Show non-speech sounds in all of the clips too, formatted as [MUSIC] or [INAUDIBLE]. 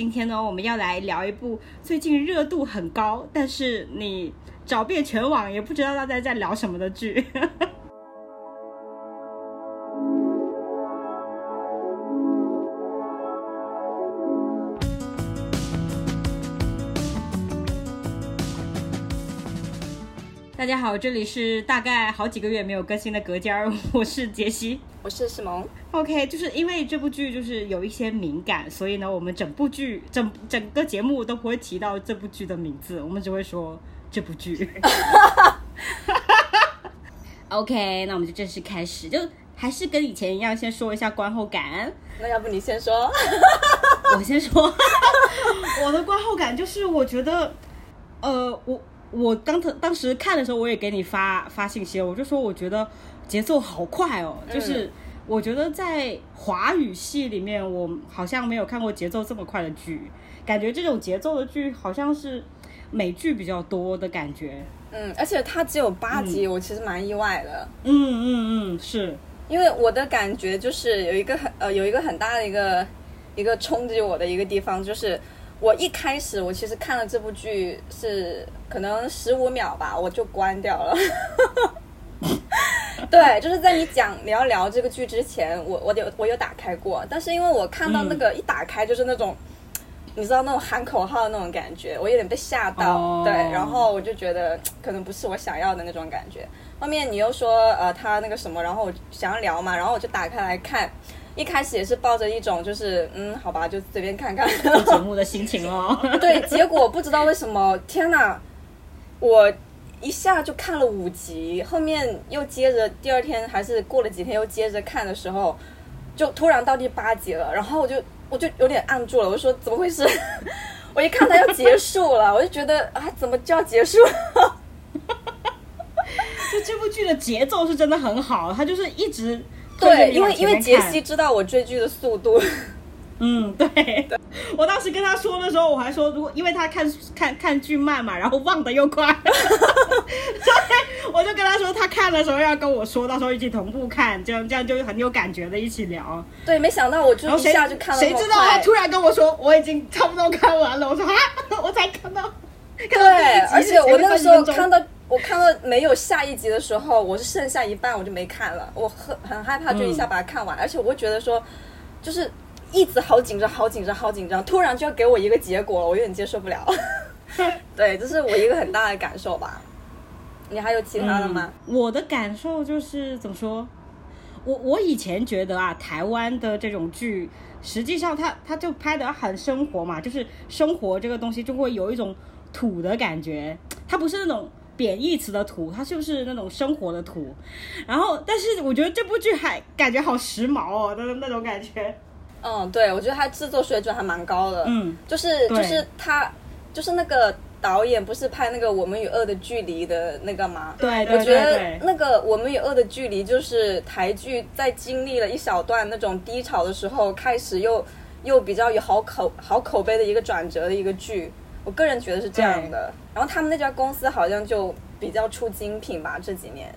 今天呢，我们要来聊一部最近热度很高，但是你找遍全网也不知道大家在聊什么的剧。家好，这里是大概好几个月没有更新的隔间儿，[LAUGHS] 我是杰西。我是史萌，OK，就是因为这部剧就是有一些敏感，所以呢，我们整部剧整整个节目都不会提到这部剧的名字，我们只会说这部剧。[LAUGHS] [LAUGHS] OK，那我们就正式开始，就还是跟以前一样，先说一下观后感。那要不你先说？我先说，我的观后感就是，我觉得，呃，我我当时当时看的时候，我也给你发发信息了，我就说我觉得节奏好快哦，就是我觉得在华语系里面，我好像没有看过节奏这么快的剧，感觉这种节奏的剧好像是美剧比较多的感觉。嗯，而且它只有八集，我其实蛮意外的，嗯嗯嗯，是，因为我的感觉就是有一个很呃有一个很大的一个一个冲击我的一个地方，就是我一开始我其实看了这部剧是可能十五秒吧，我就关掉了。[LAUGHS] 对，就是在你讲你要聊这个剧之前，我我有我有打开过，但是因为我看到那个一打开就是那种。你知道那种喊口号的那种感觉，我有点被吓到哦对，然后我就觉得可能不是我想要的那种感觉。后面你又说呃他那个什么，然后我想要聊嘛，然后我就打开来看，一开始也是抱着一种就是嗯好吧，就随便看看。做节目的心情哦。[LAUGHS] 对，结果不知道为什么，天哪，我一下就看了五集，后面又接着第二天还是过了几天又接着看的时候，就突然到第八集了，然后我就我就有点按住了，我就说怎么回事？[LAUGHS] 我一看它要结束了，我就觉得啊，怎么就要结束了？[LAUGHS] 就这部剧的节奏是真的很好，它就是一直对，因为因为杰西知道我追剧的速度，[LAUGHS] 嗯，对，对 [LAUGHS] 我当时跟他说的时候，我还说，如果因为他看看看剧慢嘛，然后忘得又快，[LAUGHS] 所以我就跟他说，他看的时候要跟我说，到时候一起同步看，这样这样就很有感觉的一起聊。对，没想到我就一下就看了谁知道他突然跟我说，我已经差不多看完了。我说啊，我才看到，看对到第一，集而且我那个时候前面30分钟。看到我看到没有下一集的时候，我是剩下一半我就没看了，我很很害怕，就一下把它看完，而且我会觉得说，就是一直好紧张，好紧张，好紧张，突然就要给我一个结果了，我有点接受不了。[LAUGHS] 对，这是我一个很大的感受吧。你还有其他的吗？嗯我的感受就是怎么说？我我以前觉得啊，台湾的这种剧，实际上它它就拍的很生活嘛，就是生活这个东西就会有一种土的感觉，它不是那种贬义词的土，它就是那种生活的土。然后，但是我觉得这部剧还感觉好时髦哦，那那种感觉。嗯，对，我觉得它制作水准还蛮高的。嗯，就是就是他就是那个导演不是拍那个《我们与恶的距离》的那个吗？对对我觉得那个《我们与恶的距离》就是台剧在经历了一小段那种低潮的时候，开始又又比较有好口好口碑的一个转折的一个剧。我个人觉得是这样的。然后他们那家公司好像就比较出精品吧，这几年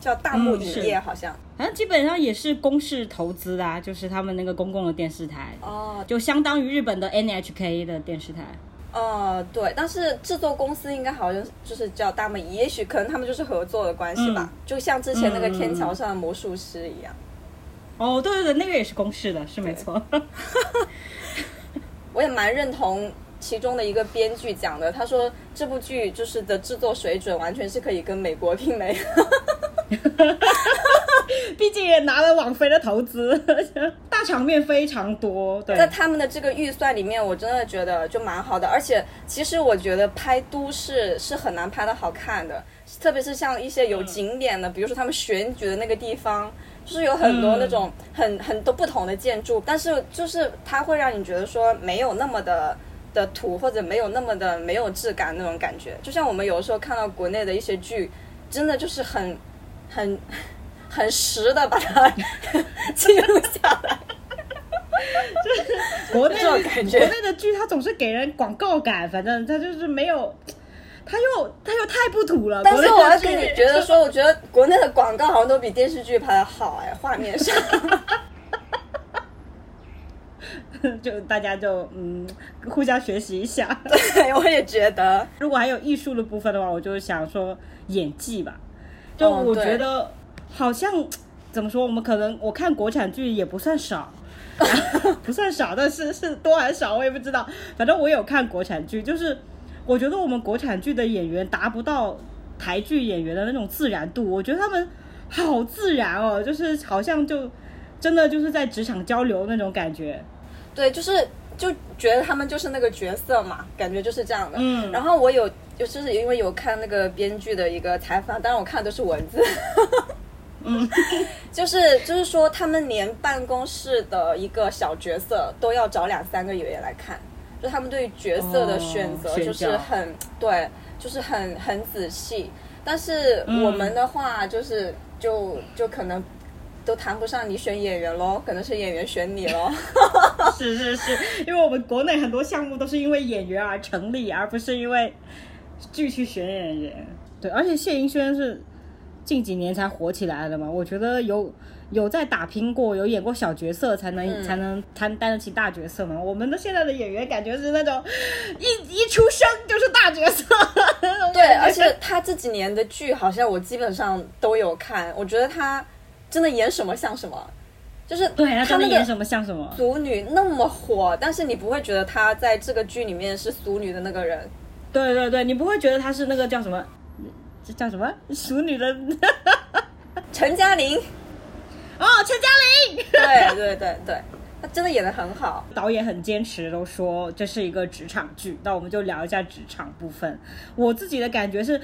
叫大幕嗯影业，是好像。基本上也是公视投资的、啊，就是他们那个公共的电视台，哦，就相当于日本的 NHK 的电视台。哦，对，但是制作公司应该好像就是叫大木，也许可能他们就是合作的关系吧，就像之前那个天桥上的魔术师一样。哦，对对对，那个也是公式的，是没错。[LAUGHS] 我也蛮认同其中的一个编剧讲的，他说这部剧就是的制作水准完全是可以跟美国媲美。[LAUGHS] 毕竟也拿了网飞的投资，[LAUGHS] 大场面非常多。对在，他们的这个预算里面，我真的觉得就蛮好的。而且，其实我觉得拍都市是很难拍的好看的，特别是像一些有景点的，比如说他们选举的那个地方，就是有很多那种很、很多不同的建筑，但是就是它会让你觉得说没有那么的。的土或者没有那么的没有质感那种感觉，就像我们有的时候看到国内的一些剧，真的就是很很很实的把它 [LAUGHS] 记录下来。就是国内的感觉国内的剧它总是给人广告感，反正它就是没有，它又它又太不土了。但是我要跟你觉得说，我觉得国内的广告好像都比电视剧拍的好哎，画面上。[LAUGHS] [LAUGHS] 就大家就嗯互相学习一下。对，我也觉得。[LAUGHS] 如果还有艺术的部分的话，我就想说演技吧。就我觉得好像怎么说，我们可能我看国产剧也不算少，[LAUGHS] 不算少，但是是多还是少我也不知道。反正我有看国产剧，就是我觉得我们国产剧的演员达不到台剧演员的那种自然度，我觉得他们好自然哦，就是好像就真的就是在职场交流那种感觉。对，就是就觉得他们就是那个角色嘛，感觉就是这样的。嗯，然后我有。就是因为有看那个编剧的一个采访，当然我看的都是文字。嗯，[LAUGHS] 就是就是说，他们连办公室的一个小角色都要找两三个演员来看，就他们对于角色的选择就是很对，就是很很仔细。但是我们的话，就是就就可能都谈不上你选演员喽，可能是演员选你喽。[LAUGHS] 是是是，因为我们国内很多项目都是因为演员而成立，而不是因为。剧去选演员，对，而且谢盈萱是近几年才火起来的嘛。我觉得有有在打拼过，有演过小角色，才能才能担担得起大角色嘛。我们的现在的演员感觉是那种一一出生就是大角色，对。而且他这几年的剧，好像我基本上都有看。我觉得他真的演什么像什么，就是对他那个演什么像什么。俗女那么火，但是你不会觉得她在这个剧里面是俗女的那个人。对对对，你不会觉得她是那个叫什么，这叫什么俗女的 [LAUGHS] 陈嘉玲？哦，陈嘉玲。对对对对，她真的演的很好。导演很坚持，都说这是一个职场剧。那我们就聊一下职场部分。我自己的感觉是。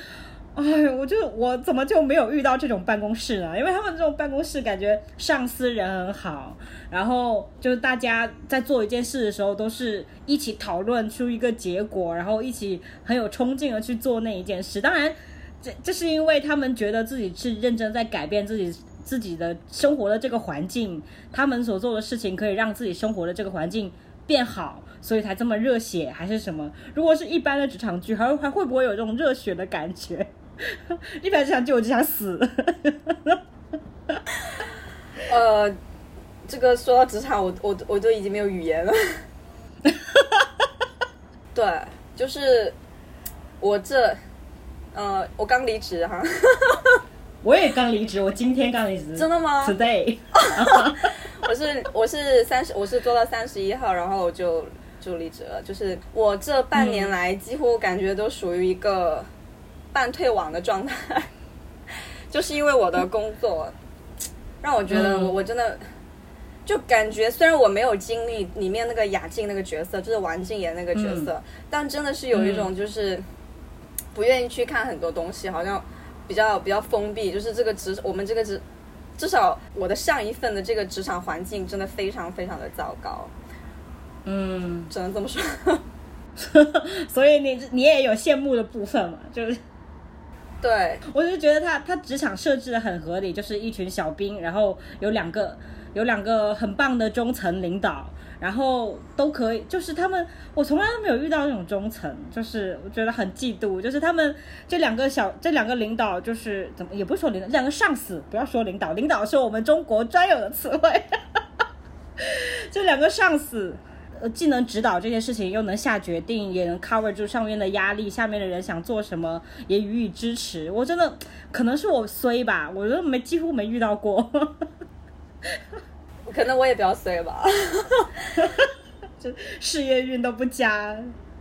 [LAUGHS] 哎，我就我怎么就没有遇到这种办公室呢？因为他们这种办公室感觉上司人很好，然后就是大家在做一件事的时候，都是一起讨论出一个结果，然后一起很有冲劲的去做那一件事。当然，这这是因为他们觉得自己是认真在改变自己自己的生活的这个环境，他们所做的事情可以让自己生活的这个环境变好，所以才这么热血还是什么？如果是一般的职场剧，还还会不会有这种热血的感觉？[LAUGHS] 一般就想救我就想死。[LAUGHS] 呃，这个说到职场，我我我都已经没有语言了。[LAUGHS] 对，就是我这，呃，我刚离职哈。我也刚离职，我今天刚离职。真的吗？Today。我是我是三十，我是做到三十一号，然后我就就离职了。就是我这半年来，几乎感觉都属于一个。半退网的状态，就是因为我的工作让我觉得我我真的就感觉，虽然我没有经历里面那个雅静那个角色，就是王静言那个角色，但真的是有一种就是不愿意去看很多东西，好像比较比较封闭。就是这个职，我们这个职，至少我的上一份的这个职场环境真的非常非常的糟糕。嗯，只能这么说。[LAUGHS] 所以你你也有羡慕的部分嘛？就是。对，我就觉得他他职场设置的很合理，就是一群小兵，然后有两个有两个很棒的中层领导，然后都可以，就是他们我从来都没有遇到那种中层，就是我觉得很嫉妒，就是他们这两个小这两个领导就是怎么也不是说领导，两个上司不要说领导，领导是我们中国专有的词汇，[LAUGHS] 这两个上司。呃，既能指导这件事情，又能下决定，也能 cover 住上面的压力，下面的人想做什么也予以支持。我真的可能是我衰吧，我都没几乎没遇到过。[LAUGHS] 可能我也比较衰吧，[LAUGHS] [LAUGHS] 就事业运都不佳。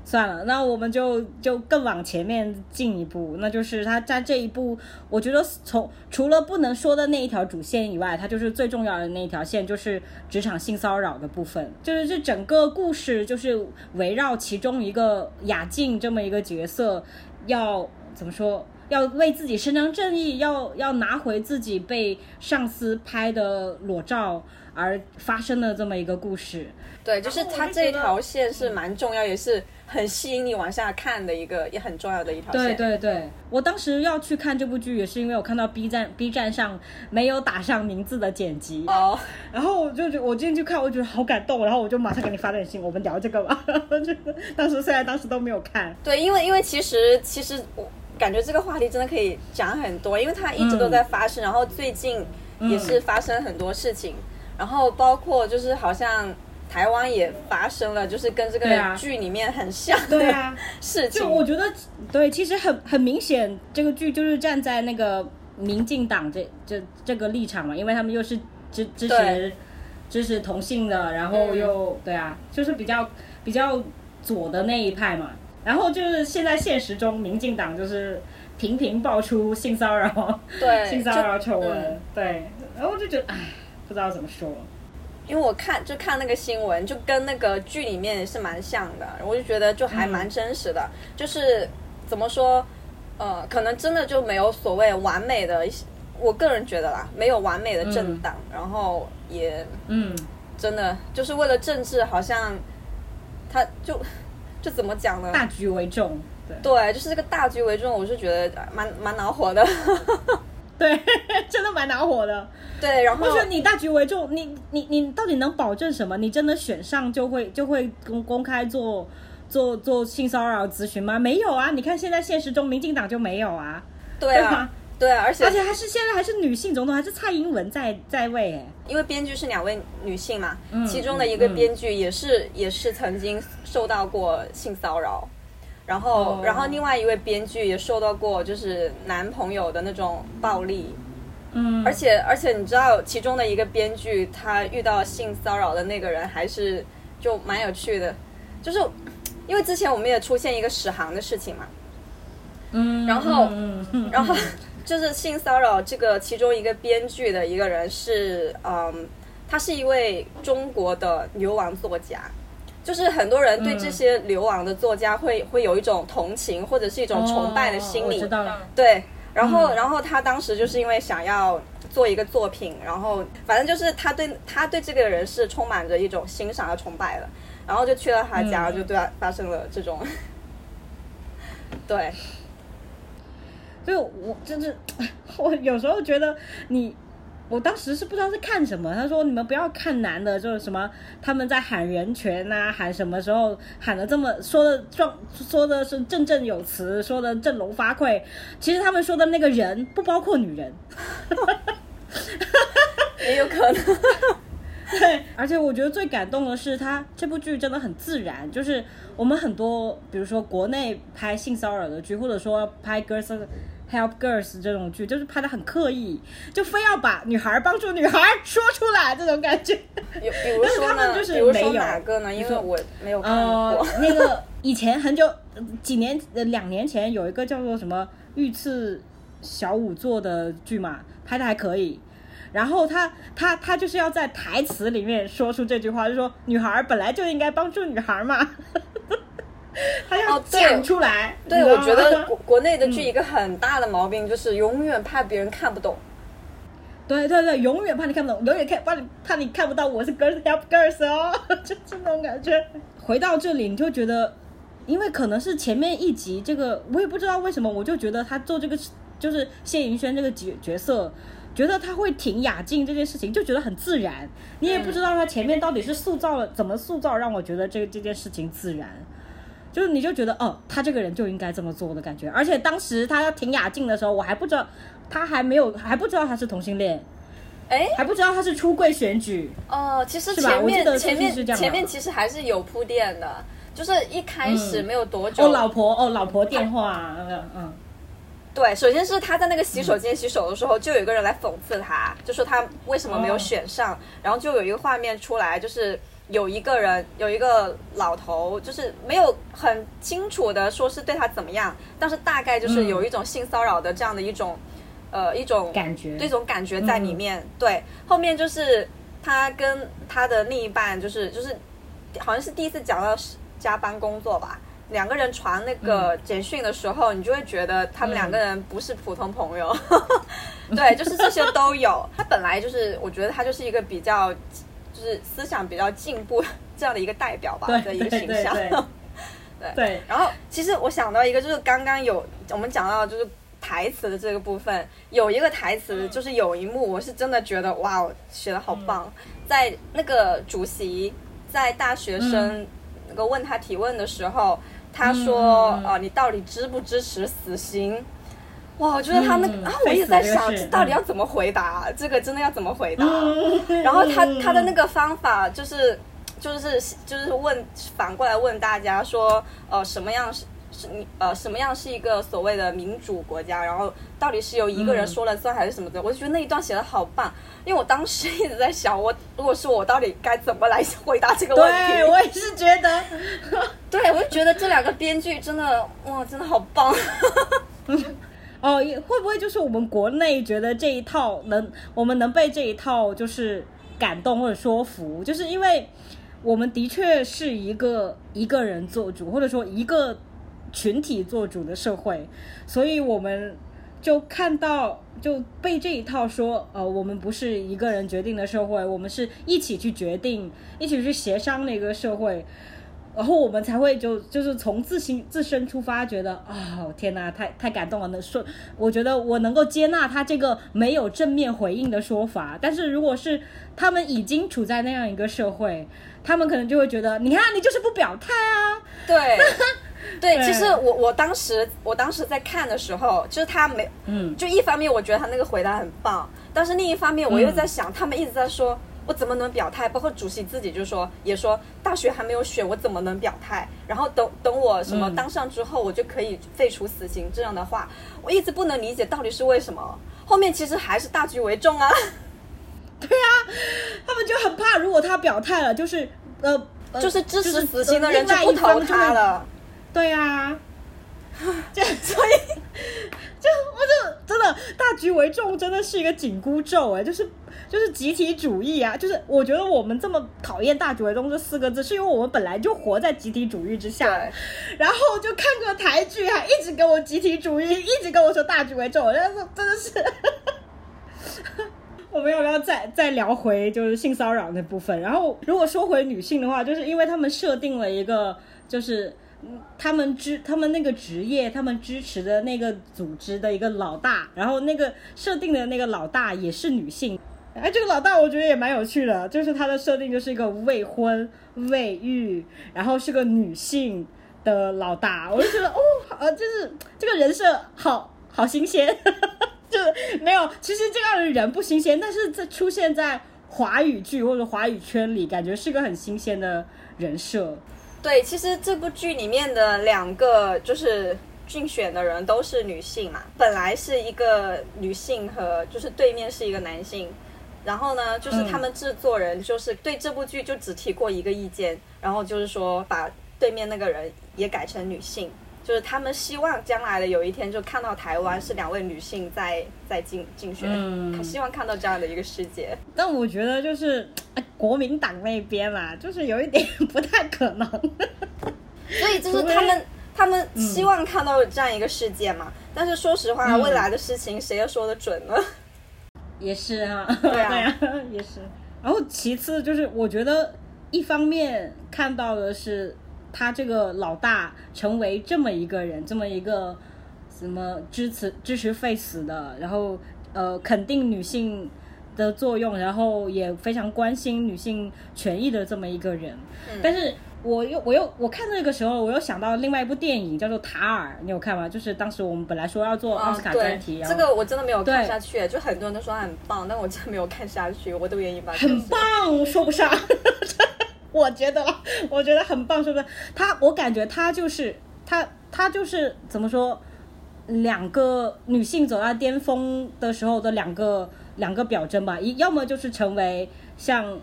算了，那我们就就更往前面进一步，那就是他在这一步，我觉得从除了不能说的那一条主线以外，它就是最重要的那一条线，就是职场性骚扰的部分。就是这整个故事就是围绕其中一个雅静这么一个角色，要怎么说？要为自己伸张正义，要要拿回自己被上司拍的裸照而发生的这么一个故事。对，就是它这条线是蛮重要，也是。很吸引你往下看的一个也很重要的一条线。对对对，我当时要去看这部剧，也是因为我看到 B 站 B 站上没有打上名字的剪辑哦，然后我就我今天去看，我觉得好感动，然后我就马上给你发短信，我们聊这个吧。[LAUGHS] 当时虽然当时都没有看，对，因为因为其实其实我感觉这个话题真的可以讲很多，因为它一直都在发生，然后最近也是发生很多事情，然后包括就是好像。台湾也发生了，就是跟这个剧里面很像对的啊，[LAUGHS] 事情。就我觉得，对，其实很很明显，这个剧就是站在那个民进党这这这个立场嘛，因为他们又是支支持对支持同性的，然后又、对啊，就是比较比较左的那一派嘛。然后就是现在现实中，民进党就是频频爆出性骚扰、对 [LAUGHS] 性骚扰丑闻，嗯对，然后我就觉得，唉，不知道怎么说。因为我看就看那个新闻，就跟那个剧里面是蛮像的，我就觉得就还蛮真实的。就是怎么说，呃，可能真的就没有所谓完美的一些，我个人觉得啦，没有完美的政党，然后也嗯，真的就是为了政治，好像他就就怎么讲呢？大局为重，对对，就是这个大局为重，我是觉得蛮蛮恼火的。对，真的蛮恼火的。对，然后或者你大局为重，你你你到底能保证什么？你真的选上就会就会公公开做做做性骚扰咨询吗？没有啊！你看现在现实中，民进党就没有啊，对啊对，而且而且还是现在还是女性总统，还是蔡英文在在位哎。因为编剧是两位女性嘛，嗯其中的一个嗯编剧也是、也是曾经受到过性骚扰，然后、哦。然后另外一位编剧也受到过就是男朋友的那种暴力，嗯，而且而且你知道其中的一个编剧他遇到性骚扰的那个人还是就蛮有趣的，就是因为之前我们也出现一个史航的事情嘛，嗯，然后嗯嗯然后 [LAUGHS] 就是性骚扰这个其中一个编剧的一个人是，嗯，他是一位中国的牛王作家，就是很多人对这些流亡的作家会、会有一种同情或者是一种崇拜的心理，哦知道了。对，然后、嗯。然后他当时就是因为想要做一个作品，然后反正就是他对他对这个人是充满着一种欣赏和崇拜的，然后就去了他家，嗯。就对他发生了这种，[LAUGHS] 对，就我就是 [LAUGHS] 我有时候觉得你，我当时是不知道是看什么。他说你们不要看男的，就是什么他们在喊人权呐、喊什么时候喊的这么说的壮，说的是振振有词，说的振聋发聩。其实他们说的那个人不包括女人。[LAUGHS] 也有可能，对，而且我觉得最感动的是，他这部剧真的很自然，就是我们很多，比如说国内拍性骚扰的剧，或者说拍 girls help girls 这种剧，就是拍的很刻意，就非要把女孩帮助女孩说出来这种感觉。有比如但是说呢，他们就是比如说没有哪个呢？因为我没有看呃过。，那个以前很久呃几年呃两年前有一个叫做什么御赐小仵作的剧嘛，拍的还可以。然后他他他就是要在台词里面说出这句话，就说女孩本来就应该帮助女孩嘛，[LAUGHS] 他要哦对讲出来。对，我觉得国 [LAUGHS] 国内的剧嗯一个很大的毛病就是永远怕别人看不懂。对对对，永远怕你看不懂，永远看怕你怕你看不到我是 girls help girls 哦，[LAUGHS] 就这种感觉。回到这里，你就觉得，因为可能是前面一集这个，我也不知道为什么，我就觉得他做这个就是谢盈萱这个角角色，觉得他会挺雅静这件事情，就觉得很自然。你也不知道他前面到底是塑造了怎么塑造，让我觉得这个这件事情自然。就是你就觉得哦，他这个人就应该这么做的感觉。而且当时他要挺雅静的时候，我还不知道，他还没有还不知道他是同性恋。哎，还不知道他是出柜选举，哦，其实前面前面前面其实还是有铺垫的，就是一开始嗯没有多久。哦，老婆，哦，老婆电话，嗯，嗯，对，首先是他在那个洗手间洗手的时候，就有一个人来讽刺他，就说他为什么没有选上，然后就有一个画面出来，就是有一个人有一个老头，就是没有很清楚的说是对他怎么样，但是大概就是嗯有一种性骚扰的这样的一种，呃，一种感觉这种感觉在里面。对，后面就是他跟他的另一半，就是就是好像是第一次讲到加班工作吧。两个人传那个简讯的时候，你就会觉得他们两个人不是普通朋友，[LAUGHS] 对，就是这些都有。他本来就是，我觉得他就是一个比较，就是思想比较进步这样的一个代表吧对的一个形象。对 [LAUGHS] 对。对，然后其实我想到一个，就是刚刚有我们讲到就是台词的这个部分，有一个台词就是有一幕，我是真的觉得哇，写的好棒，在那个主席在大学生那个问他提问的时候，他说呃，你到底支不支持死刑？哇，我觉得他那个、嗯啊，我一直在想，这到底要怎么回答？这个真的要怎么回答？嗯然后他他的那个方法就是，就是就是问反过来问大家说，呃，什么样是是你呃什么样是一个所谓的民主国家？然后到底是由一个人说了算还是什么的？我就觉得那一段写的好棒，因为我当时一直在想，我如果是我，到底该怎么来回答这个问题？对我也是觉得，[LAUGHS] 对我就觉得这两个编剧真的哇，真的好棒。[LAUGHS] 哦，会不会就是我们国内觉得这一套能，我们能被这一套就是感动或者说服，就是因为我们的确是一个一个人做主，或者说一个群体做主的社会，所以我们就看到就被这一套说，呃，我们不是一个人决定的社会，我们是一起去决定，一起去协商的一个社会。然后我们才会就就是从自心自身出发，觉得啊天哪，太太感动了。那说，我觉得我能够接纳他这个没有正面回应的说法。但是如果是他们已经处在那样一个社会，他们可能就会觉得，你看你就是不表态啊。对，[LAUGHS] 对，其实我我当时我当时在看的时候，就是他没，嗯，就一方面我觉得他那个回答很棒，但是另一方面我又在想，他们一直在说。我怎么能表态？包括主席自己就说，也说大学还没有选，我怎么能表态？然后等等我什么当上之后，我就可以废除死刑这样的话，我一直不能理解到底是为什么。后面其实还是大局为重啊。[LAUGHS] 对啊，他们就很怕，如果他表态了，就是呃，就是支持死刑的人就不投他了。对啊，[LAUGHS] 这所以 [LAUGHS] 就我就真的大局为重，真的是一个紧箍咒哎，就是。就是集体主义啊！就是我觉得我们这么讨厌“大局为重”这四个字，是因为我们本来就活在集体主义之下。然后就看个台剧，还一直跟我集体主义，一直跟我说“大局为重”，我觉得真的是。[LAUGHS] 我们要不要再再聊回就是性骚扰那部分？然后如果说回女性的话，就是因为他们设定了一个，就是他们支他们那个职业，他们支持的那个组织的一个老大，然后那个设定的那个老大也是女性。哎，这个老大我觉得也蛮有趣的，就是他的设定就是一个未婚未育，然后是个女性的老大，我就觉得哦，呃，就是这个人设好好新鲜，[LAUGHS] 就是没有，其实这样的人不新鲜，但是在出现在华语剧或者华语圈里，感觉是个很新鲜的人设。对，其实这部剧里面的两个就是竞选的人都是女性嘛，本来是一个女性和就是对面是一个男性。然后呢，就是他们制作人就是对这部剧就只提过一个意见，然后就是说把对面那个人也改成女性，就是他们希望将来的有一天就看到台湾是两位女性在在竞竞选，希望看到这样的一个世界。但我觉得就是国民党那边嘛，就是有一点不太可能。[LAUGHS] 所以就是他们他们希望看到这样一个世界嘛，但是说实话，未来的事情谁又说得准呢？也是啊，[LAUGHS] 对啊，也是。然后其次就是，我觉得一方面看到的是他这个老大成为这么一个人，这么一个什么支持支持 face 的，然后呃肯定女性的作用，然后也非常关心女性权益的这么一个人，但是。我又我又我看那个时候，我又想到另外一部电影叫做《塔尔》，你有看吗？就是当时我们本来说要做奥斯卡专题，这个我真的没有看下去，就很多人都说很棒，但我真的没有看下去，我都愿意把很棒说不上，我觉得 [LAUGHS] 我觉得很棒，是不是？他我感觉他就是他他就是怎么说，两个女性走到巅峰的时候的两个两个表征吧，一要么就是成为像。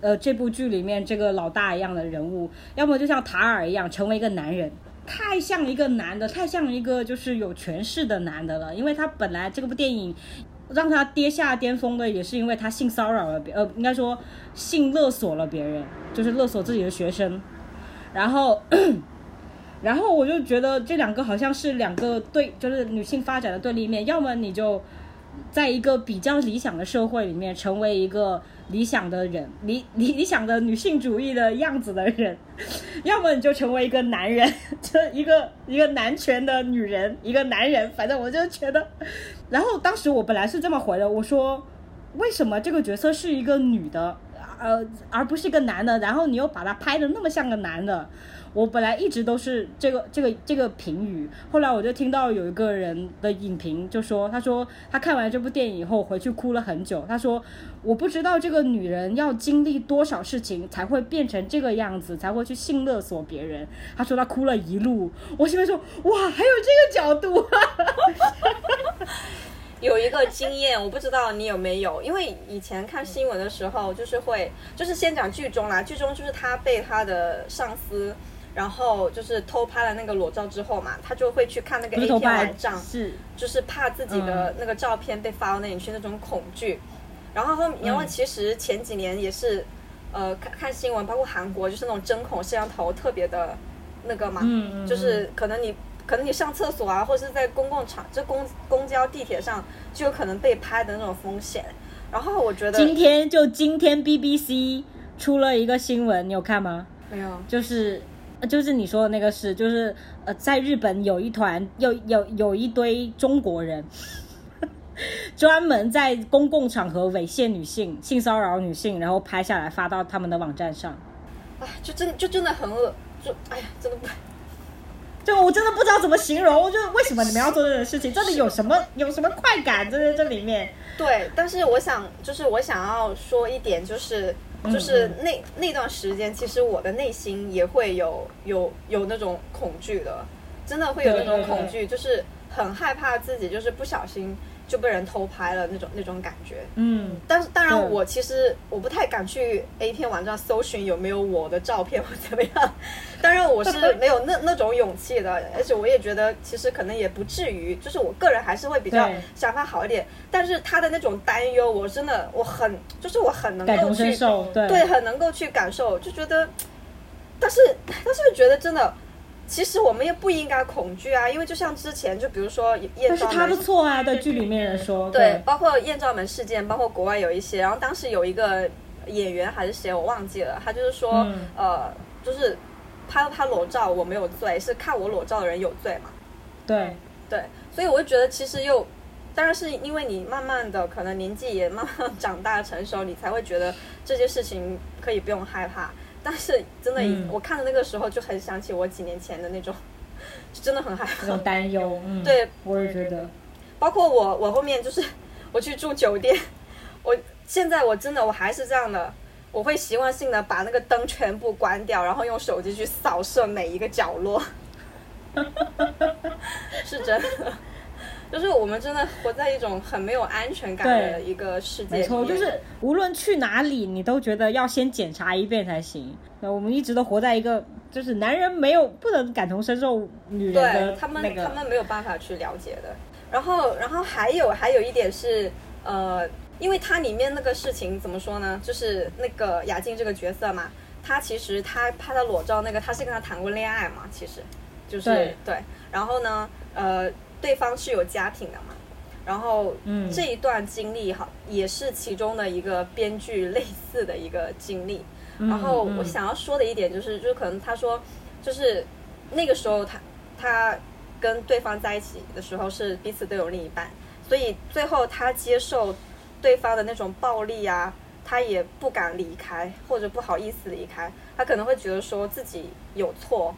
呃，这部剧里面这个老大一样的人物，要么就像塔尔一样成为一个男人，太像一个男的，太像一个就是有权势的男的了。因为他本来这部电影让他跌下巅峰的，也是因为他性骚扰了别，呃，应该说性勒索了别人，就是勒索自己的学生。然后，[COUGHS] 然后我就觉得这两个好像是两个对，就是女性发展的对立面。要么你就在一个比较理想的社会里面成为一个。理想的人，理理理想的女性主义的样子的人，要么你就成为一个男人，[LAUGHS] 就一个一个男权的女人，一个男人。反正我就觉得，然后当时我本来是这么回的，我说为什么这个角色是一个女的，呃，而不是一个男的？然后你又把他拍的那么像个男的，我本来一直都是这个这个这个评语，后来我就听到有一个人的影评就说，他说他看完这部电影以后回去哭了很久。他说我不知道这个女人要经历多少事情才会变成这个样子，才会去性勒索别人。他说他哭了一路，我心里说哇，还有这个角度。[LAUGHS] 有一个经验，我不知道你有没有，因为以前看新闻的时候，就是会，就是先讲剧中啦，剧中就是他被他的上司，然后就是偷拍了那个裸照之后嘛，他就会去看那个 A 片网站，是，就是怕自己的那个照片被发到那里去那种恐惧，然后后然后其实前几年也是，呃，看看新闻，包括韩国就是那种针孔摄像头特别的那个嘛，嗯嗯，就是可能你。可能你上厕所啊，或者是在公共场，就公公交、地铁上，就有可能被拍的那种风险。然后我觉得今天就今天 BBC 出了一个新闻，你有看吗？没有。就是就是你说的那个事，就是呃，在日本有一团有有有一堆中国人，[LAUGHS] 专门在公共场合猥亵女性、性骚扰女性，然后拍下来发到他们的网站上。啊，就真就真的很恶，就哎呀，真的不。就我真的不知道怎么形容，我就为什么你们要做这种事情？真的有什么有什么快感？在这里面。对，但是我想，就是我想要说一点，就是就是那那段时间，其实我的内心也会有有有那种恐惧的，真的会有那种恐惧，就是很害怕自己就是不小心。就被人偷拍了那种那种感觉，嗯，但是当然我其实我不太敢去 A 片网站搜寻有没有我的照片或怎么样，[LAUGHS] 当然我是没有那那种勇气的，而且我也觉得其实可能也不至于，就是我个人还是会比较想法好一点，但是他的那种担忧，我真的我很就是我很能够去对。很能够去感受，就觉得，但是但是觉得真的。其实我们也不应该恐惧啊，因为就像之前，就比如说艳照门，是他的错啊，在剧里面人说，对，包括艳照门事件，包括国外有一些，然后当时有一个演员还是谁，我忘记了，他就是说，呃，就是拍拍裸照我没有罪，是看我裸照的人有罪嘛？对对，所以我就觉得其实又，当然是因为你慢慢的可能年纪也慢慢长大成熟，你才会觉得这些事情可以不用害怕。但是真的，我看的那个时候就很想起我几年前的那种，[LAUGHS] 就真的很害怕，那种担忧。嗯，对，我也觉得。包括我，我后面就是我去住酒店，[LAUGHS] 我现在我真的我还是这样的，我会习惯性的把那个灯全部关掉，然后用手机去扫射每一个角落。[LAUGHS] 是真的。就是我们真的活在一种很没有安全感的一个世界。没错，就是无论去哪里，你都觉得要先检查一遍才行。那我们一直都活在一个，就是男人没有不能感同身受女人的他们他们没有办法去了解的。然后，然后还有还有一点是，呃，因为它里面那个事情怎么说呢？就是那个雅静这个角色嘛，他其实他拍的裸照那个，他是跟他谈过恋爱嘛，其实就是对。然后呢，呃。对方是有家庭的嘛，然后这一段经历哈也是其中的一个编剧类似的一个经历。然后我想要说的一点就是，就是可能他说，就是那个时候他他跟对方在一起的时候是彼此都有另一半，所以最后他接受对方的那种暴力啊，他也不敢离开或者不好意思离开，他可能会觉得说自己有错。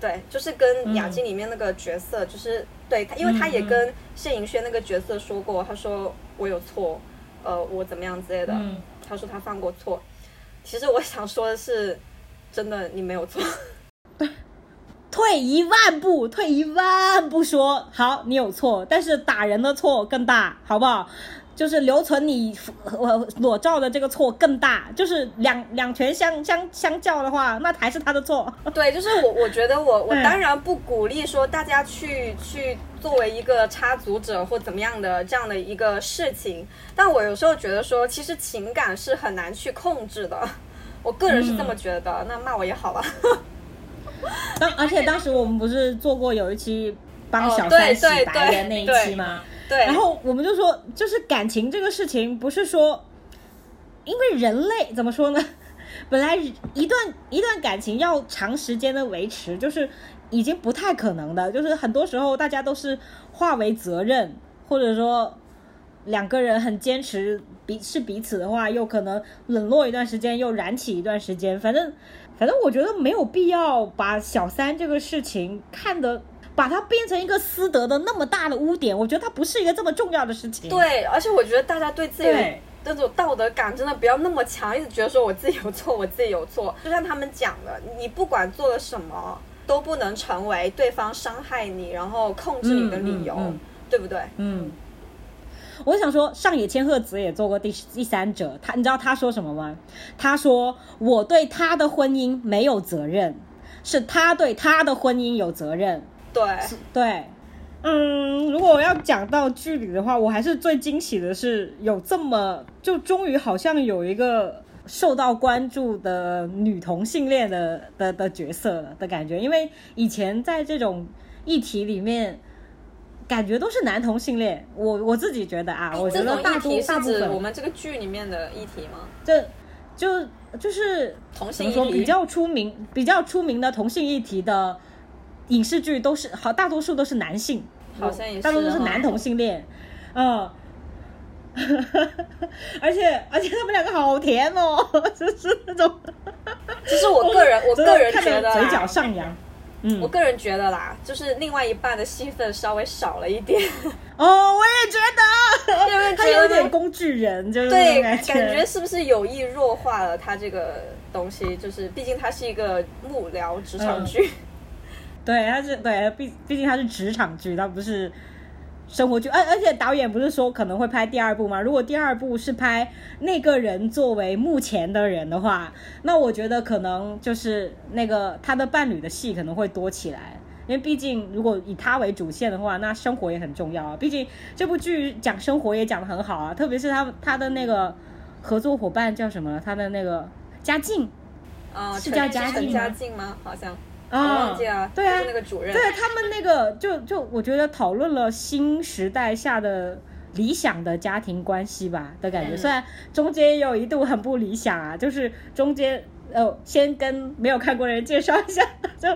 对，就是跟雅静里面那个角色，就是对他，因为他也跟谢盈萱那个角色说过，他说我有错，呃，我怎么样之类的，他说他犯过错。其实我想说的是，真的你没有错。[LAUGHS] 退一万步，退一万步说，好，你有错，但是打人的错更大，好不好？就是留存你裸裸照的这个错更大，就是两两权相相相较的话，那还是他的错。[LAUGHS] 对，就是我我觉得我我 [LAUGHS] 当然不鼓励说大家去去作为一个插足者或怎么样的这样的一个事情，但我有时候觉得说，其实情感是很难去控制的，[LAUGHS] 我个人是这么觉得。那骂我也好了。当而且当时我们不是做过有一期帮小三洗白的那一期吗？对，对然后我们就说，就是感情这个事情，不是说，因为人类怎么说呢？[LAUGHS] 本来一段一段感情要长时间的维持，就是已经不太可能的。就是很多时候大家都是化为责任，或者说两个人很坚持彼是彼此的话，又可能冷落一段时间，又燃起一段时间。反正反正我觉得没有必要把小三这个事情看得把它变成一个私德的那么大的污点。我觉得它不是一个这么重要的事情。对，而且我觉得大家对自己的那种道德感真的不要那么强，一直觉得说我自己有错，我自己有错。就像他们讲的，你不管做了什么，都不能成为对方伤害你，然后控制你的理由，嗯嗯嗯对不对？嗯，我想说，上野千鹤子也做过第第三者，他你知道他说什么吗？他说我对他的婚姻没有责任，是他对他的婚姻有责任。对，对，嗯，如果我要讲到剧里的话，我还是最惊喜的是有这么就终于好像有一个受到关注的女同性恋的的的角色了的感觉，因为以前在这种议题里面。感觉都是男同性恋，我我自己觉得啊，我觉得大多议题是大部分指我们这个剧里面的议题吗？这就就是同性议题比较出名、比较出名的同性议题的影视剧都是好，大多数都是男性，好像也是大多数是男同性恋，嗯。[LAUGHS] 而且而且他们两个好甜哦，[LAUGHS] 就是那种，就是我个人，[LAUGHS] 我个人觉得嘴角，上扬。嗯。我，个人觉得啦，就是另外一半的戏份稍微少了一点，哦，我也觉得，他有点工具人，就是对，感感觉是不是有意弱化了他这个东西？就是毕竟他是一个幕僚职场嗯。剧，对，他是对，毕毕竟他是职场剧，他不是生活剧，而而且导演不是说可能会拍第二部吗？如果第二部是拍那个人作为目前的人的话，那我觉得可能就是那个他的伴侣的戏可能会多起来。因为毕竟，如果以他为主线的话，那生活也很重要啊。毕竟这部剧讲生活也讲得很好啊，特别是他他的那个合作伙伴叫什么？他的那个嘉靖，啊，是叫嘉靖嘉靖吗？好像我啊忘记了，对啊那个主任，对他们那个就就我觉得讨论了新时代下的理想的家庭关系吧的感觉，嗯。虽然中间也有一度很不理想啊，就是中间。呃，先跟没有看过的人介绍一下，就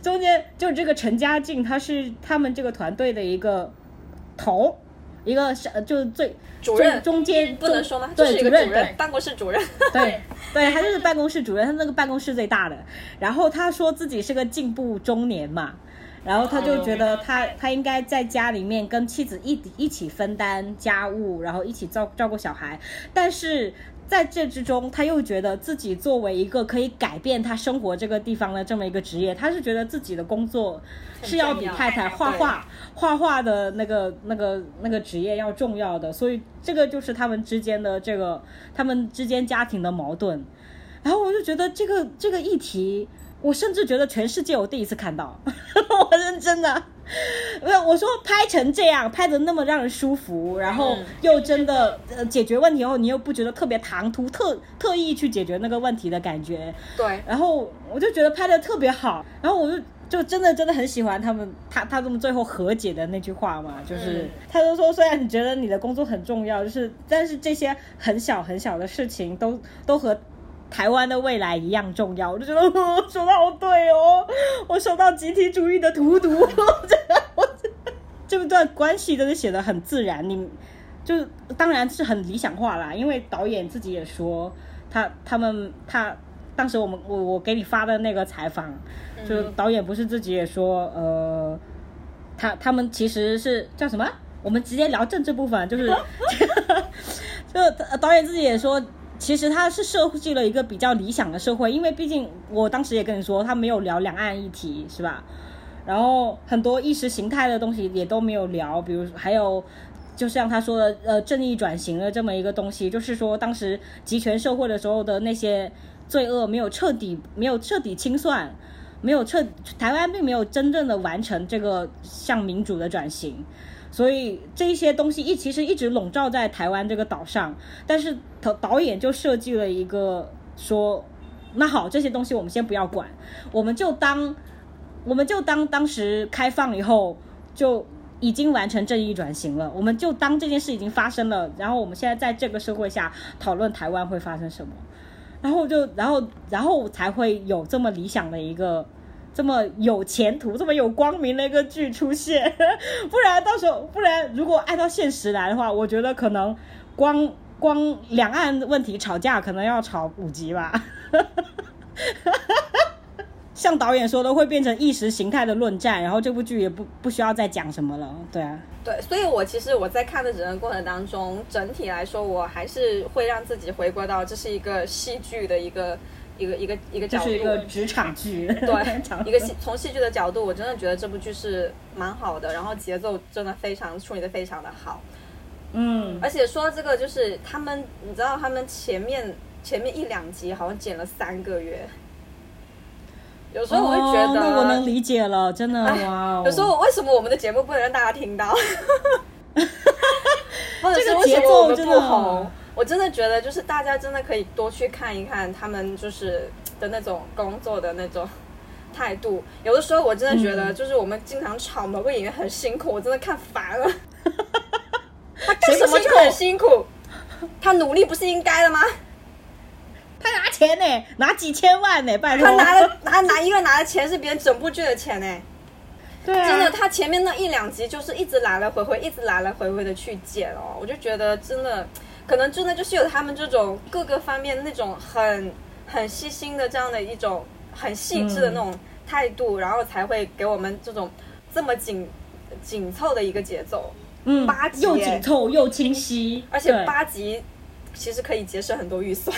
中间就这个陈家靖，他是他们这个团队的一个头，一个是呃就是最主任中中间不能说吗？就是一对主任个主任，对办公室主任。对对，他就是办公室主任，他那个办公室最大的。然后他说自己是个进步中年嘛，然后他就觉得他他应该在家里面跟妻子一一起分担家务，然后一起照照顾小孩，但是。在这之中，他又觉得自己作为一个可以改变他生活这个地方的这么一个职业，他是觉得自己的工作是要比太太画画画画的那个那个那个职业要重要的，所以这个就是他们之间的这个他们之间家庭的矛盾。然后我就觉得这个这个议题，我甚至觉得全世界我第一次看到，[LAUGHS] 我认真的。没有，我说拍成这样，拍的那么让人舒服，然后嗯。又真的呃解决问题后，你又不觉得特别唐突，特特意去解决那个问题的感觉，对，然后我就觉得拍的特别好，然后我就就真的真的很喜欢他们他他们最后和解的那句话嘛，就是、嗯。他就说虽然你觉得你的工作很重要，就是但是这些很小很小的事情都都和。台湾的未来一样重要，我就觉得、我、说的好对哦，我受到集体主义的荼毒，我真的我这段关系真的写的很自然，你就当然是很理想化啦，因为导演自己也说，他他们他当时我们我我给你发的那个采访，就导演不是自己也说，呃，他他们其实是叫什么？我们直接聊政治部分，就是 [LAUGHS] 就呃导演自己也说。其实他是设计了一个比较理想的社会，因为毕竟我当时也跟你说，他没有聊两岸议题，是吧？然后很多意识形态的东西也都没有聊，比如还有，就像他说的，呃，正义转型的这么一个东西，就是说当时集权社会的时候的那些罪恶没有彻底没有彻底清算，没有彻台湾并没有真正的完成这个向民主的转型。所以这一些东西一其实一直笼罩在台湾这个岛上，但是导导演就设计了一个说，那好，这些东西我们先不要管，我们就当我们就当当时开放以后就已经完成正义转型了，我们就当这件事已经发生了，然后我们现在在这个社会下讨论台湾会发生什么，然后就然后然后才会有这么理想的一个。这么有前途、这么有光明的一个剧出现，[LAUGHS] 不然到时候，不然如果按照现实来的话，我觉得可能光光两岸问题吵架，可能要吵五集吧。[LAUGHS] 像导演说的，会变成意识形态的论战，然后这部剧也不不需要再讲什么了。对啊，对，所以我其实我在看的整个过程当中，整体来说，我还是会让自己回归到这是一个戏剧的一个一个一个一个角度，是一个职场剧。对，[LAUGHS] 一个戏从戏剧的角度，我真的觉得这部剧是蛮好的，然后节奏真的非常处理的非常的好。嗯，而且说到这个，就是他们，你知道他们前面前面一两集好像剪了三个月。有时候我会觉得，那我能理解了，真的 [LAUGHS] 哇！有时候为什么我们的节目不能让大家听到？[LAUGHS] 这个节奏真的红，我真的觉得就是大家真的可以多去看一看他们就是的那种工作的那种态度。有的时候我真的觉得，就是我们经常吵某个演员很辛苦，我真的看烦了。[LAUGHS] 他干什么就很辛苦？他努力不是应该的吗？他拿钱呢，拿几千万呢，拜托。他拿了拿拿一个拿的钱是别人整部剧的钱呢。对啊。真的，他前面那一两集就是一直来来回回，一直来来回回的去剪哦，我就觉得真的，可能真的就是有他们这种各个方面那种很很细心的这样的一种很细致的那种态度，然后才会给我们这种这么紧紧凑的一个节奏。嗯，八集又紧凑又清晰，而且八集。其实可以节省很多预算，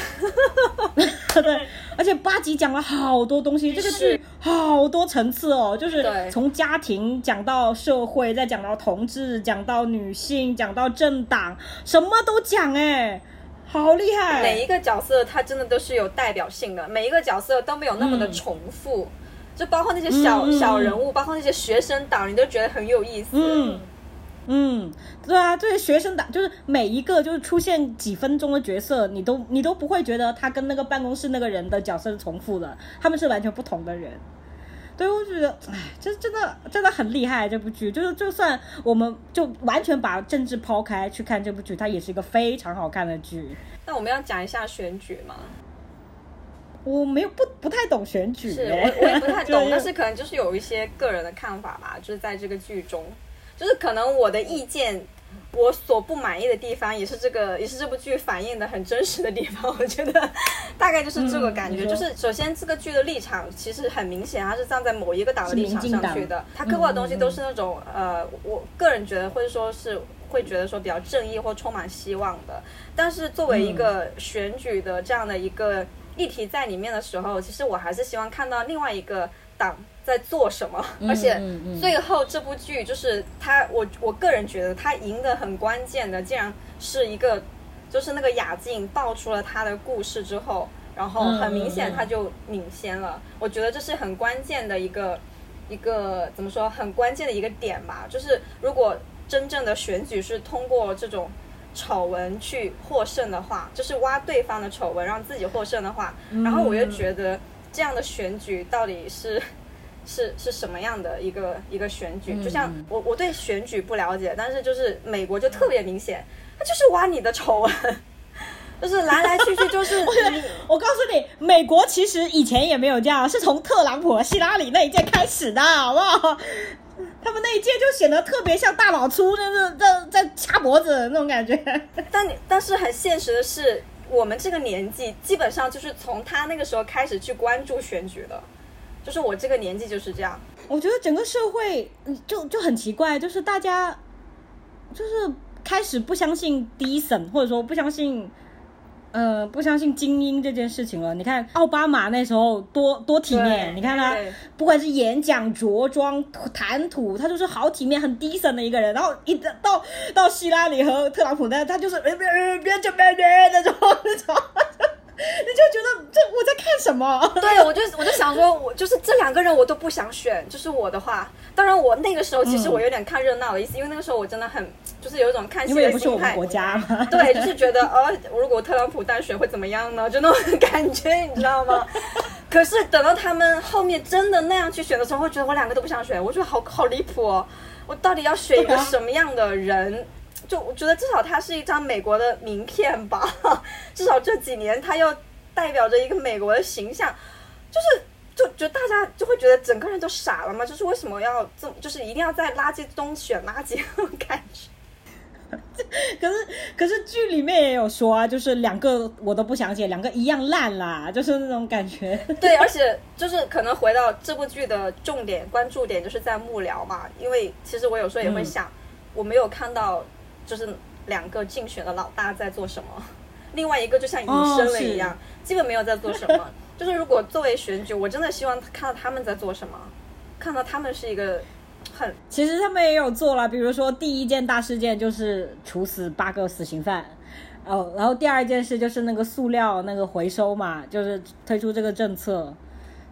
[LAUGHS] 对，而且八集讲了好多东西，这个剧好多层次哦，就是从家庭讲到社会，再讲到同志，讲到女性，讲到政党，什么都讲哎，好厉害！每一个角色他真的都是有代表性的，每一个角色都没有那么的重复，就包括那些小小人物，包括那些学生党，你都觉得很有意思。嗯，对啊，这些学生党就是每一个就是出现几分钟的角色，你都你都不会觉得他跟那个办公室那个人的角色是重复的，他们是完全不同的人。对，我觉得，哎，这真的真的很厉害。这部剧就是，就算我们就完全把政治抛开去看这部剧，它也是一个非常好看的剧。那我们要讲一下选举吗？我没有不不太懂选举，是我我也不太懂，[LAUGHS] 但是可能就是有一些个人的看法吧，就是在这个剧中。就是可能我的意见，我所不满意的地方，也是这个，也是这部剧反映的很真实的地方。我觉得大概就是这个感觉。就是首先这个剧的立场其实很明显，它是站在某一个党的立场上去的。它刻画的东西都是那种呃，我个人觉得或者说是会觉得说比较正义或充满希望的。但是作为一个选举的这样的一个议题在里面的时候，其实我还是希望看到另外一个党。在做什么？而且最后这部剧就是他，我我个人觉得他赢得很关键的，竟然是一个，就是那个雅静爆出了他的故事之后，然后很明显他就领先了。我觉得这是很关键的一个一个怎么说？很关键的一个点吧。就是如果真正的选举是通过这种丑闻去获胜的话，就是挖对方的丑闻让自己获胜的话，然后我又觉得这样的选举到底是。是是什么样的一个一个选举？就像我我对选举不了解，但是就是美国就特别明显，他就是挖你的丑闻，[LAUGHS] 就是来来去去就是。[LAUGHS] 我告诉你，美国其实以前也没有这样，是从特朗普和希拉里那一届开始的，好不好？他们那一届就显得特别像大老粗，就是在在掐脖子那种感觉。[LAUGHS] 但但是很现实的是，我们这个年纪基本上就是从他那个时候开始去关注选举的。就是我这个年纪就是这样，我觉得整个社会就就很奇怪，就是大家就是开始不相信低层，或者说不相信，呃，不相信精英这件事情了。你看奥巴马那时候多多体面，你看他不管是演讲、着装、谈吐，他就是好体面、很低层的一个人。然后一到到希拉里和特朗普那，他就是别别别别别别那种那种。[LAUGHS] 你就觉得这我在看什么？[LAUGHS] 对，我就我就想说，我就是这两个人我都不想选。就是我的话，当然我那个时候其实我有点看热闹的意思，因为那个时候我真的很就是有一种看戏的心态。国家嘛，[LAUGHS] 对，就是觉得哦，如果特朗普当选会怎么样呢？就那种感觉，你知道吗？可是等到他们后面真的那样去选的时候，会觉得我两个都不想选。我觉得好好离谱哦！我到底要选一个什么样的人？就我觉得至少它是一张美国的名片吧，[LAUGHS] 至少这几年它又代表着一个美国的形象，就是就就大家就会觉得整个人都傻了嘛？就是为什么要这么，就是一定要在垃圾中选垃圾那种感觉？[LAUGHS] 可是可是剧里面也有说啊，就是两个我都不想写，两个一样烂啦，就是那种感觉。[LAUGHS] 对，而且就是可能回到这部剧的重点关注点就是在幕僚嘛，因为其实我有时候也会想，我没有看到就是两个竞选的老大在做什么，[LAUGHS] 另外一个就像隐身了一样，基本没有在做什么。[LAUGHS] 就是如果作为选举，我真的希望看到他们在做什么，看到他们是一个。很，其实他们也有做了，比如说第一件大事件就是处死八个死刑犯，哦，然后第二件事就是那个塑料那个回收嘛，就是推出这个政策，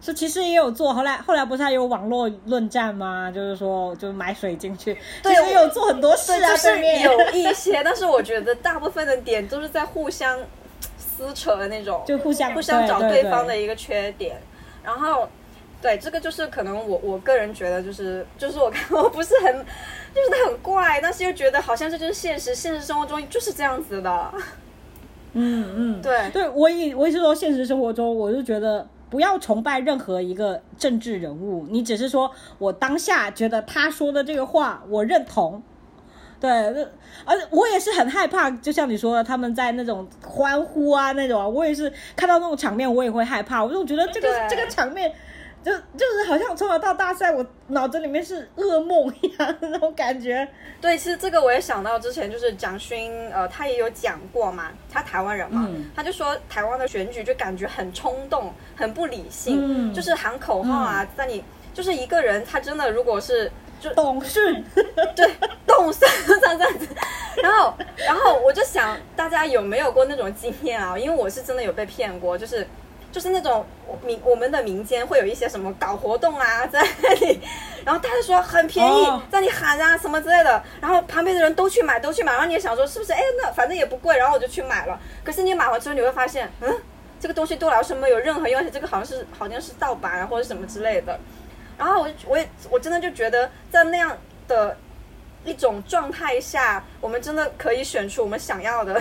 是其实也有做，后来后来不是还有网络论战吗？就是说就买水进去，对，也有做很多事啊，是有一些，[LAUGHS] 但是我觉得大部分的点都是在互相撕扯的那种，就互相互相找对方的一个缺点，然后。对，这个就是可能我我个人觉得就是就是我看我不是很，就是他很怪，但是又觉得好像这就是现实，现实生活中就是这样子的。嗯嗯，对对，我也我也是说现实生活中，我就觉得不要崇拜任何一个政治人物，你只是说我当下觉得他说的这个话我认同。对，而且我也是很害怕，就像你说的，他们在那种欢呼啊那种啊，我也是看到那种场面我也会害怕，我就觉得这个这个场面。就就是好像从小到大，在我脑子里面是噩梦一样那种感觉。对，其实这个我也想到之前就是蒋勋，呃，他也有讲过嘛，他台湾人嘛，他就说台湾的选举就感觉很冲动，很不理性，就是喊口号啊，在你就是一个人，他真的如果是就 [LAUGHS] 懂事，[LAUGHS] 对，懂事这样子。然后，然后我就想大家有没有过那种经验啊？因为我是真的有被骗过，就是。就是那种民我们的民间会有一些什么搞活动啊，在那里，[LAUGHS] 然后他就说很便宜，在你喊啊什么之类的，然后旁边的人都去买，都去买，然后你也想说是不是？哎，那反正也不贵，然后我就去买了。可是你买完之后，你会发现，嗯，这个东西对我来说没有任何用，而且这个好像是好像是盗版啊或者什么之类的。然后我我也我真的就觉得，在那样的一种状态下，我们真的可以选出我们想要的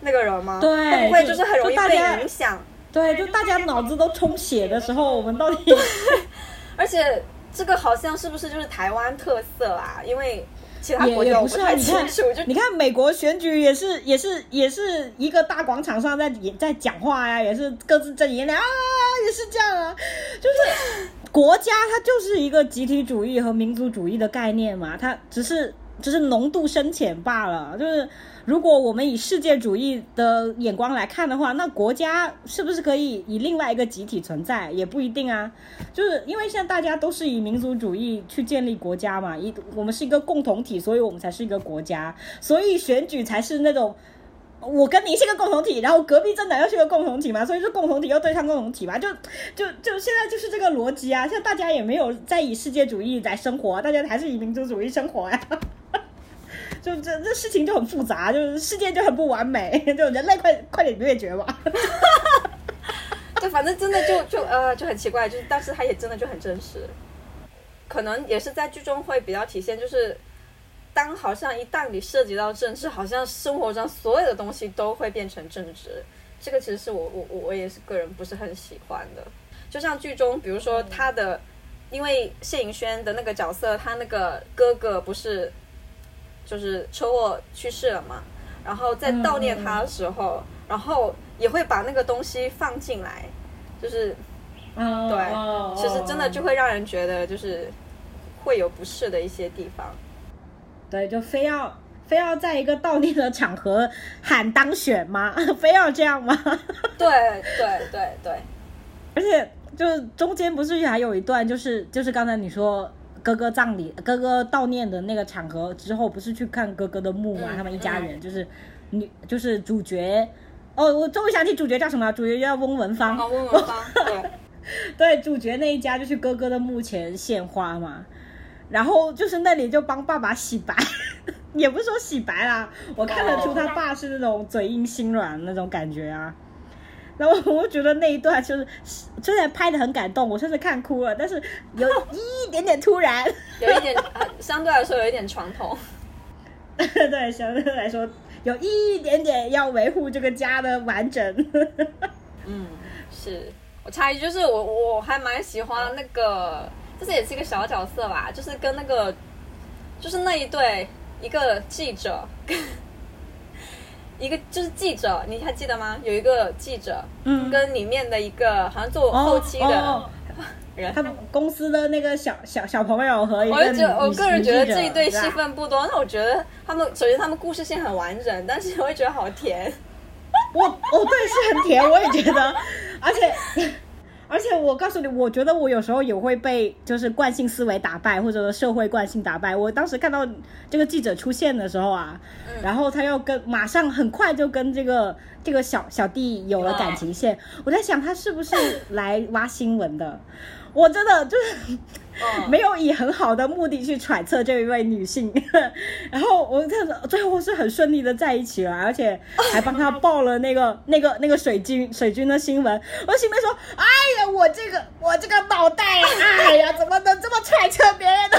那个人吗？对，会不会就是很容易被影响？对，就大家脑子都充血的时候，我们到底？[LAUGHS] 而且这个好像是不是就是台湾特色啊？因为其他国家不太清楚。就 [LAUGHS] 你看美国选举也是也是也是一个大广场上在也在讲话呀，也是各自阵营的啊，也是这样啊。就是国家它就是一个集体主义和民族主义的概念嘛，它只是只是浓度深浅罢了，就是。如果我们以世界主义的眼光来看的话，那国家是不是可以以另外一个集体存在？也不一定啊。就是因为现在大家都是以民族主义去建立国家嘛，一我们是一个共同体，所以我们才是一个国家。所以选举才是那种我跟你是个共同体，然后隔壁政党又是个共同体嘛，所以说共同体又对抗共同体嘛，就就就现在就是这个逻辑啊。现在大家也没有在以世界主义在生活，大家还是以民族主义生活呀。就这这事情就很复杂，就是世界就很不完美，就人类快快点灭绝吧。[LAUGHS] 对，反正真的就就呃就很奇怪，就是但是它也真的就很真实，可能也是在剧中会比较体现，就是当好像一旦你涉及到政治，好像生活上所有的东西都会变成政治。这个其实是我我我我也是个人不是很喜欢的。就像剧中，比如说他的，因为谢颖轩的那个角色，他那个哥哥不是。就是车祸去世了嘛，然后在悼念他的时候，然后也会把那个东西放进来，就是，嗯对，其实真的就会让人觉得就是会有不适的一些地方。对，就非要非要在一个悼念的场合喊当选吗？[LAUGHS] 非要这样吗？[LAUGHS] 对对对对，而且就是中间不是还有一段，就是就是刚才你说。哥哥葬礼，哥哥悼念的那个场合之后，不是去看哥哥的墓嘛？他们一家人就是女，就是主角。哦，我终于想起主角叫什么？主角叫翁文芳。翁文芳。[LAUGHS] 对，对，主角那一家就去哥哥的墓前献花嘛。然后就是那里就帮爸爸洗白，[LAUGHS] 也不是说洗白啦，我看得出他爸是那种嘴硬心软那种感觉啊。然后我觉得那一段就是虽然拍的很感动，我甚至看哭了，但是有 [LAUGHS] 一点点突然，有一点相对来说有一点传统。对，相对来说有一点点要维护这个家的完整。嗯，是我插一句，就是我我还蛮喜欢那个，就是也是一个小角色吧，就是跟那个就是那一对一个记者，一个就是记者，你还记得吗？有一个记者，嗯跟里面的一个好像做后期的哦人。他们公司的那个小小小朋友和一我个我就觉得，我个人觉得这一对戏份不多，那我觉得他们首先他们故事线很完整，但是我也觉得好甜。我哦对是很甜，我也觉得，而且而且我告诉你，我觉得我有时候也会被就是惯性思维打败，或者说社会惯性打败。我当时看到这个记者出现的时候啊，然后他又跟马上很快就跟这个这个小小弟有了感情线，我在想他是不是来挖新闻的？我真的就是。嗯，没有以很好的目的去揣测这一位女性，[LAUGHS] 然后我看着最后是很顺利的在一起了，而且还帮她报了那个那个那个水军水军的新闻。我心里面说，哎呀，我这个我这个脑袋，哎呀，怎么能这么揣测别人呢？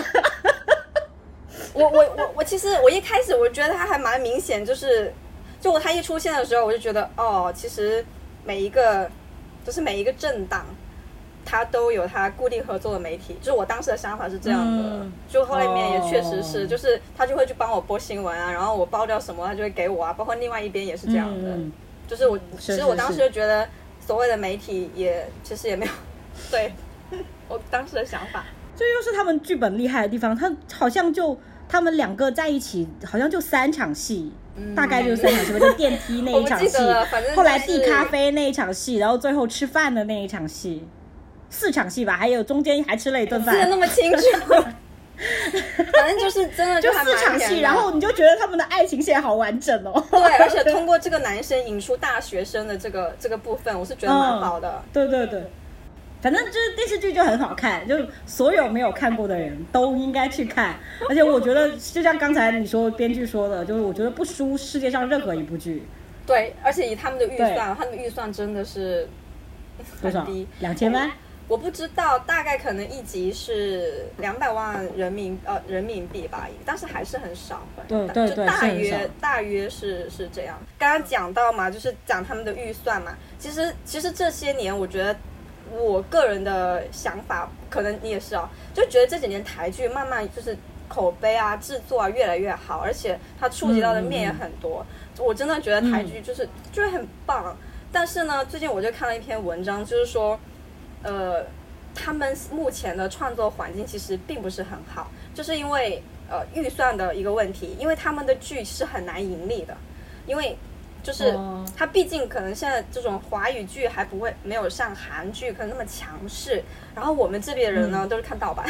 [LAUGHS] 我我我我其实我一开始我觉得他还蛮明显，就是就他一出现的时候，我就觉得哦，其实每一个就是每一个政党。他都有他固定合作的媒体，就是我当时的想法是这样的，嗯。就后来面也确实是，哦。就是他就会去帮我播新闻啊，然后我爆料什么，他就会给我啊，包括另外一边也是这样的，嗯。就是我其实我当时就觉得所谓的媒体也其实也没有 [LAUGHS] 对 [LAUGHS] 我当时的想法，这又是他们剧本厉害的地方，他好像就他们两个在一起，好像就三场戏。大概就是三场戏吧，就电梯那一场戏 [LAUGHS] 后来递咖啡那一场戏，然后最后吃饭的那一场戏，四场戏吧，还有中间还吃了一顿饭记得那，么清楚，[LAUGHS] 反正就是真的就四场戏，然后你就觉得他们的爱情线好完整哦。对，而且通过这个男生引出大学生的这个这个部分，我是觉得蛮好的。对对对，反正就是电视剧就很好看，就是所有没有看过的人都应该去看。而且我觉得，就像刚才你说编剧说的，就是我觉得不输世界上任何一部剧。对，而且以他们的预算，他们的预算真的是多少很低，？两千万？我不知道，大概可能一集是两百万人民呃人民币吧，但是还是很少。对对对就大约大约是是这样。刚刚讲到嘛，就是讲他们的预算嘛。其实其实这些年，我觉得我个人的想法，可能你也是哦，就觉得这几年台剧慢慢就是口碑啊、制作啊越来越好，而且它触及到的面也很多。我真的觉得台剧就是、就是很棒。但是呢，最近我就看了一篇文章，就是说，呃，他们目前的创作环境其实并不是很好，就是因为呃预算的一个问题，因为他们的剧是很难盈利的，因为就是哦。它毕竟可能现在这种华语剧还不会没有像韩剧可能那么强势，然后我们这边的人呢、都是看盗版，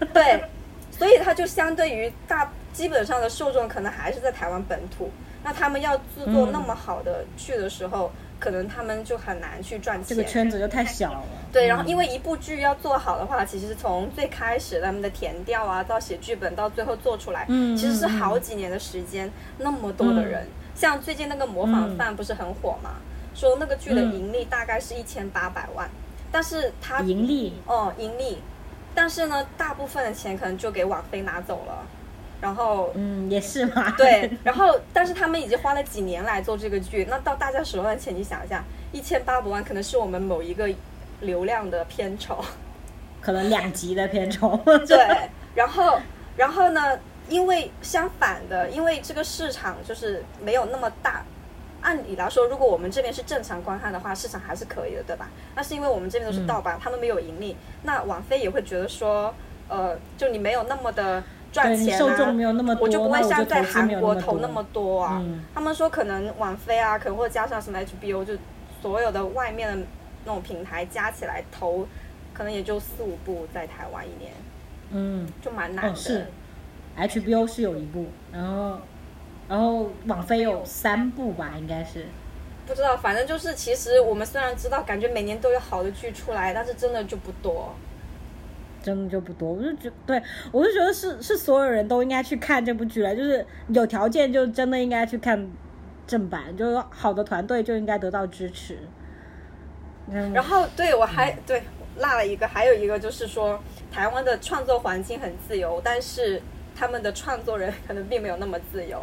[LAUGHS] 对，所以它就相对于大基本上的受众可能还是在台湾本土，那他们要制作嗯。那么好的剧的时候，可能他们就很难去赚钱。这。个圈子就太小了。对，然后嗯因为一部剧要做好的话，其实从最开始他们的填调啊，到写剧本，到最后做出来，嗯其实是好几年的时间，那么多的人，像最近那个模仿犯不是很火嘛？说那个剧的嗯盈利大概是一千八百万，但是它盈利？哦盈利，但是呢，大部分的钱可能就给网飞拿走了，然后嗯，也是嘛。[LAUGHS] 对，[LAUGHS] 然后但是他们已经花了几年来做这个剧，那到大家手上的钱，你想一下，一千八百万可能是我们某一个流量的片酬，可能两集的片酬。[LAUGHS] 对，然后然后呢，因为相反的，因为这个市场就是没有那么大。按理来说，如果我们这边是正常观看的话，市场还是可以的，对吧？那是因为我们这边都是盗版，他们没有盈利，那网飞也会觉得说，呃，就你没有那么的赚钱、啊，受众没有那么多，我就不会像在韩国投那么多啊。嗯他们说可能网飞啊，可能或者加上什么 HBO，就所有的外面的那种平台加起来投，可能也就四五部在台湾一年，嗯，就蛮难的。哦是，HBO 是有一部，然后然后网飞有三部吧，应该是。不知道，反正就是，其实我们虽然知道，感觉每年都有好的剧出来，但是真的就不多。真的就不多，我就觉对我就觉得是是所有人都应该去看这部剧了，就是有条件就真的应该去看正版，就是好的团队就应该得到支持。嗯，然后对我还对落了一个，还有一个就是说，台湾的创作环境很自由，但是他们的创作人可能并没有那么自由，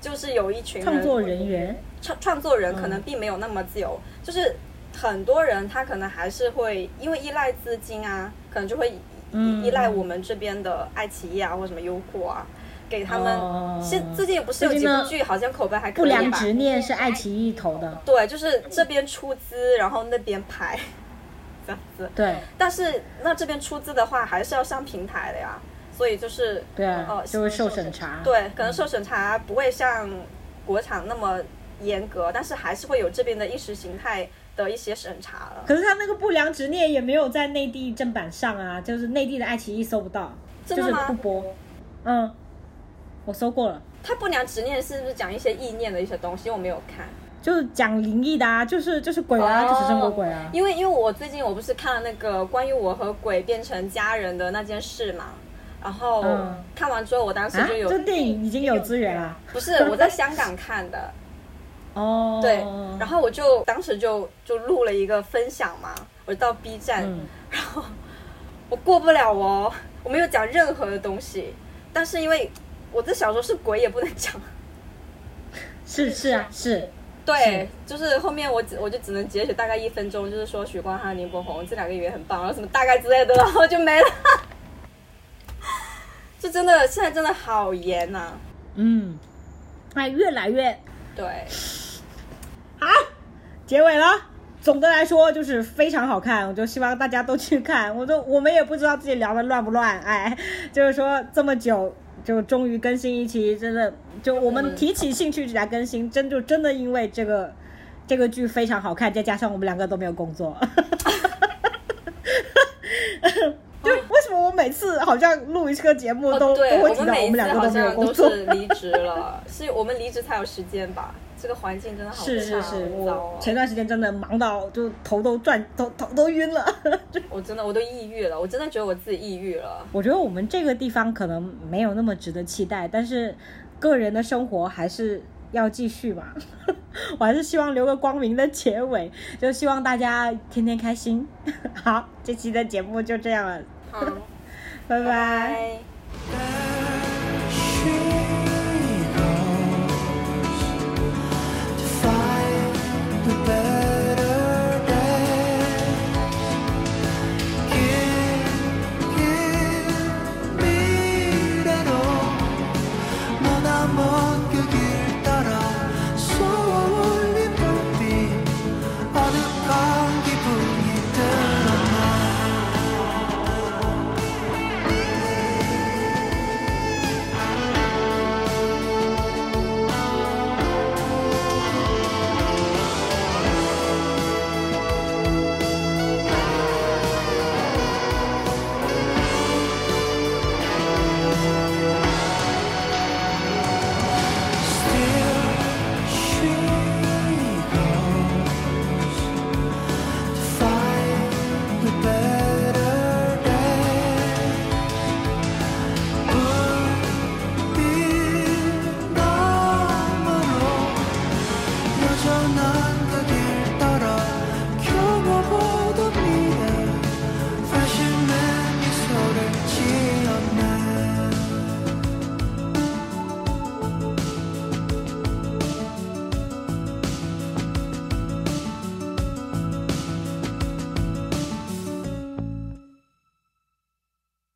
就是有一群人创作人员，创创作人可能并没有那么自由，就是很多人他可能还是会因为依赖资金啊，可能就会依嗯依赖我们这边的爱奇艺啊或什么优酷啊，给他们。哦现最近不是有几部剧好像口碑还可以吧？不良执念是爱奇艺投的，对，就是这边出资，然后那边拍，[LAUGHS] 这样子。对但是那这边出资的话，还是要上平台的呀，所以就是对啊呃，就会受审查。对，可能受审查不会像国产那么严格，但是还是会有这边的意识形态的一些审查了。可是他那个不良执念也没有在内地正版上啊，就是内地的爱奇艺搜不到，就是不播。嗯，我搜过了，他不良执念是不是讲一些意念的一些东西？我没有看，就是讲灵异的啊，就是就是鬼啊，哦就是中国鬼啊。因为因为我最近我不是看了那个关于我和鬼变成家人的那件事嘛，然后嗯看完之后，我当时啊，就有、这电影已经有资源了。不是我在香港看的，哦，对，然后我就当时就就录了一个分享嘛，我就到 B 站，嗯。然后我过不了哦，我没有讲任何的东西，但是因为我这小说是鬼也不能讲，是是啊是，对，就是后面我只我就只能截取大概一分钟，就是说许光汉、林柏宏这两个演员很棒，然后什么大概之类的，然后就没了。[LAUGHS] 就真的现在真的好严呐、嗯，哎，越来越对，好，结尾了。总的来说就是非常好看，我就希望大家都去看。我都我们也不知道自己聊的乱不乱，哎，就是说这么久就终于更新一期，真的就我们提起兴趣来更新，真就真的因为这个这个剧非常好看，再加上我们两个都没有工作。[LAUGHS] 我每次好像录一个节目都、哦，都会提到我们两个都没有工作？离职了，是我们离职才有时间吧？这个环境真的好是是是，差我哦前段时间真的忙到就头都转头头都晕了。[LAUGHS] 我真的我都抑郁了，我真的觉得我自己抑郁了。我觉得我们这个地方可能没有那么值得期待，但是个人的生活还是要继续嘛。[LAUGHS] 我还是希望留个光明的结尾，就希望大家天天开心。[LAUGHS] 好，这期的节目就这样了，好，[LAUGHS] 拜拜拜拜。Girl,